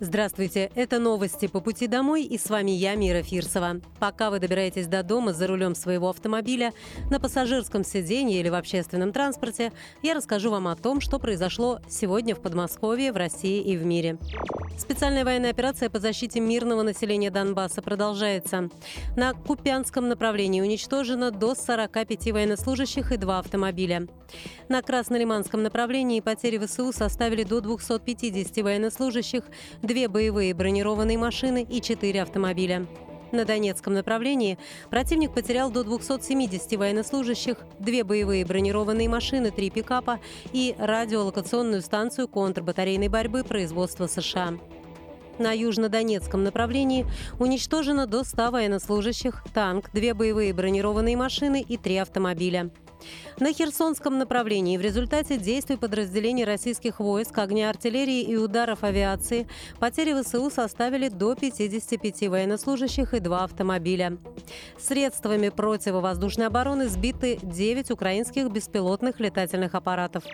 Здравствуйте, это новости по пути домой и с вами я, Мира Фирсова. Пока вы добираетесь до дома за рулем своего автомобиля, на пассажирском сиденье или в общественном транспорте, я расскажу вам о том, что произошло сегодня в Подмосковье, в России и в мире. Специальная военная операция по защите мирного населения Донбасса продолжается. На Купянском направлении уничтожено до 45 военнослужащих и два автомобиля. На Краснолиманском направлении потери ВСУ составили до 250 военнослужащих, две боевые бронированные машины и четыре автомобиля. На Донецком направлении противник потерял до 270 военнослужащих, две боевые бронированные машины, три пикапа и радиолокационную станцию контрбатарейной борьбы производства США. На южнодонецком направлении уничтожено до 100 военнослужащих, танк, две боевые бронированные машины и три автомобиля. На Херсонском направлении в результате действий подразделений российских войск, огня артиллерии и ударов авиации потери ВСУ составили до 55 военнослужащих и два автомобиля. Средствами противовоздушной обороны сбиты 9 украинских беспилотных летательных аппаратов.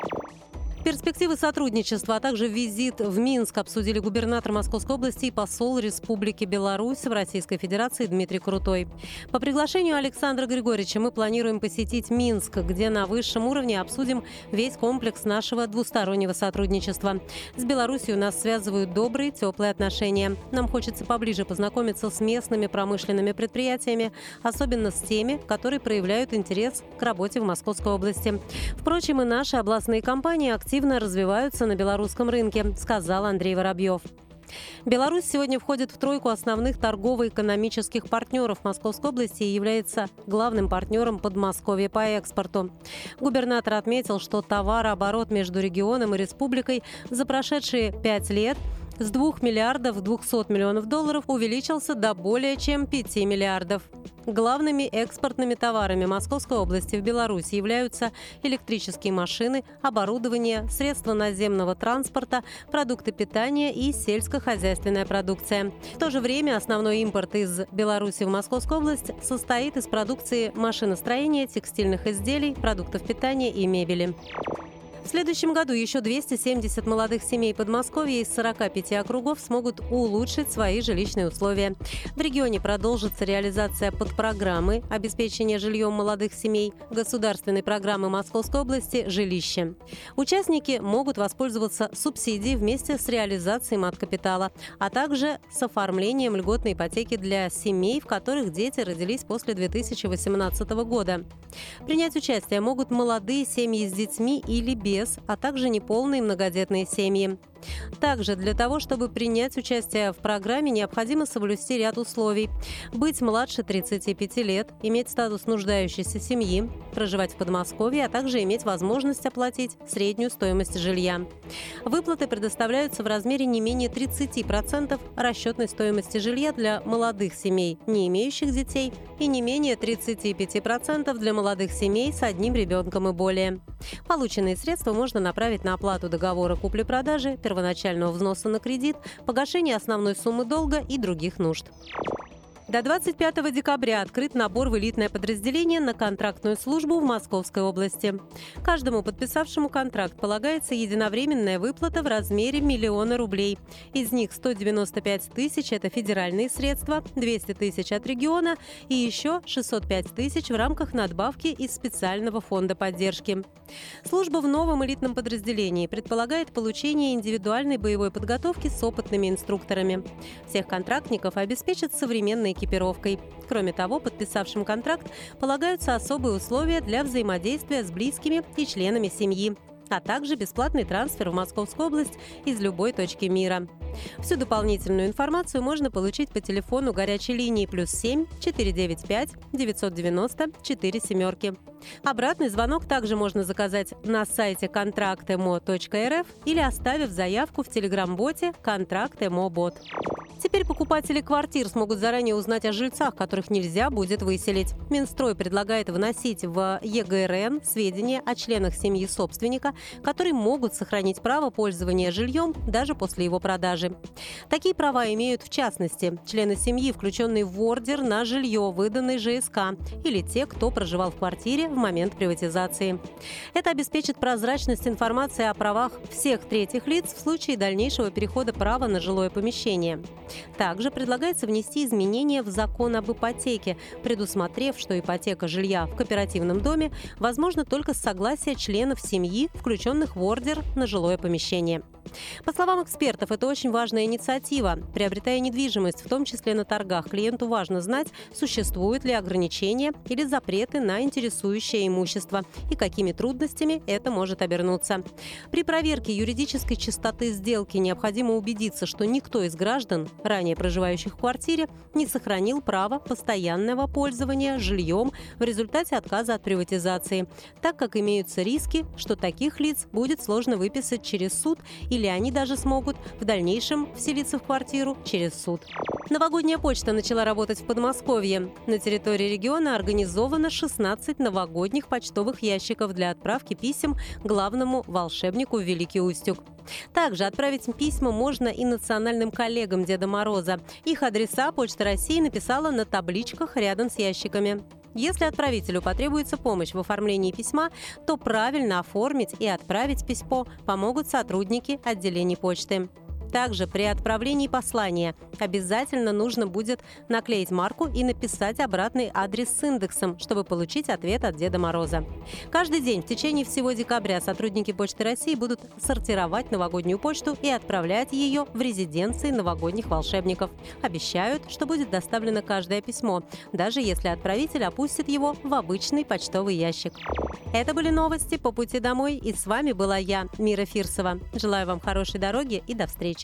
Перспективы сотрудничества, а также визит в Минск обсудили губернатор Московской области и посол Республики Беларусь в Российской Федерации Дмитрий Крутой. По приглашению Александра Григорьевича мы планируем посетить Минск, где на высшем уровне обсудим весь комплекс нашего двустороннего сотрудничества. С Беларусью нас связывают добрые, теплые отношения. Нам хочется поближе познакомиться с местными промышленными предприятиями, особенно с теми, которые проявляют интерес к работе в Московской области. Впрочем, и наши областные компании активно активно развиваются на белорусском рынке, сказал Андрей Воробьев. Беларусь сегодня входит в тройку основных торгово-экономических партнеров Московской области и является главным партнером Подмосковья по экспорту. Губернатор отметил, что товарооборот между регионом и республикой за прошедшие пять лет – с 2 миллиардов 200 миллионов долларов увеличился до более чем 5 миллиардов. Главными экспортными товарами Московской области в Беларуси являются электрические машины, оборудование, средства наземного транспорта, продукты питания и сельскохозяйственная продукция. В то же время основной импорт из Беларуси в Московскую область состоит из продукции машиностроения, текстильных изделий, продуктов питания и мебели. В следующем году еще 270 молодых семей Подмосковья из 45 округов смогут улучшить свои жилищные условия. В регионе продолжится реализация подпрограммы обеспечения жильем молодых семей государственной программы Московской области «Жилище». Участники могут воспользоваться субсидией вместе с реализацией мат-капитала, а также с оформлением льготной ипотеки для семей, в которых дети родились после 2018 года. Принять участие могут молодые семьи с детьми или без без, а также неполные многодетные семьи. Также для того, чтобы принять участие в программе, необходимо соблюсти ряд условий. Быть младше 35 лет, иметь статус нуждающейся семьи, проживать в Подмосковье, а также иметь возможность оплатить среднюю стоимость жилья. Выплаты предоставляются в размере не менее 30% расчетной стоимости жилья для молодых семей, не имеющих детей, и не менее 35% для молодых семей с одним ребенком и более. Полученные средства можно направить на оплату договора купли-продажи, первоначального взноса на кредит, погашение основной суммы долга и других нужд. До 25 декабря открыт набор в элитное подразделение на контрактную службу в Московской области. Каждому подписавшему контракт полагается единовременная выплата в размере миллиона рублей. Из них 195 тысяч – это федеральные средства, 200 тысяч от региона и еще 605 тысяч в рамках надбавки из специального фонда поддержки. Служба в новом элитном подразделении предполагает получение индивидуальной боевой подготовки с опытными инструкторами. Всех контрактников обеспечат современной экипировкой. Кроме того, подписавшим контракт полагаются особые условия для взаимодействия с близкими и членами семьи а также бесплатный трансфер в Московскую область из любой точки мира. Всю дополнительную информацию можно получить по телефону горячей линии плюс 7 495 990 4 семерки. Обратный звонок также можно заказать на сайте контрактемо.рф или оставив заявку в телеграм-боте «Контракт Бот». Теперь покупатели квартир смогут заранее узнать о жильцах, которых нельзя будет выселить. Минстрой предлагает вносить в ЕГРН сведения о членах семьи собственника, которые могут сохранить право пользования жильем даже после его продажи. Такие права имеют в частности члены семьи, включенные в ордер на жилье, выданный ЖСК, или те, кто проживал в квартире в момент приватизации. Это обеспечит прозрачность информации о правах всех третьих лиц в случае дальнейшего перехода права на жилое помещение. Также предлагается внести изменения в закон об ипотеке, предусмотрев, что ипотека жилья в кооперативном доме возможно только с согласия членов семьи, включенных в ордер на жилое помещение. По словам экспертов, это очень важная инициатива. Приобретая недвижимость, в том числе на торгах, клиенту важно знать, существуют ли ограничения или запреты на интересующее имущество и какими трудностями это может обернуться. При проверке юридической чистоты сделки необходимо убедиться, что никто из граждан, ранее проживающих в квартире, не сохранил право постоянного пользования жильем в результате отказа от приватизации, так как имеются риски, что таких лиц будет сложно выписать через суд или они даже смогут в дальнейшем вселиться в квартиру через суд. Новогодняя почта начала работать в Подмосковье. На территории региона организовано 16 новогодних почтовых ящиков для отправки писем главному волшебнику Великий Устюг. Также отправить письма можно и национальным коллегам Деда Мороза. Их адреса Почта России написала на табличках рядом с ящиками. Если отправителю потребуется помощь в оформлении письма, то правильно оформить и отправить письмо помогут сотрудники отделений почты. Также при отправлении послания обязательно нужно будет наклеить марку и написать обратный адрес с индексом, чтобы получить ответ от Деда Мороза. Каждый день в течение всего декабря сотрудники Почты России будут сортировать новогоднюю почту и отправлять ее в резиденции новогодних волшебников. Обещают, что будет доставлено каждое письмо, даже если отправитель опустит его в обычный почтовый ящик. Это были новости по пути домой, и с вами была я, Мира Фирсова. Желаю вам хорошей дороги и до встречи.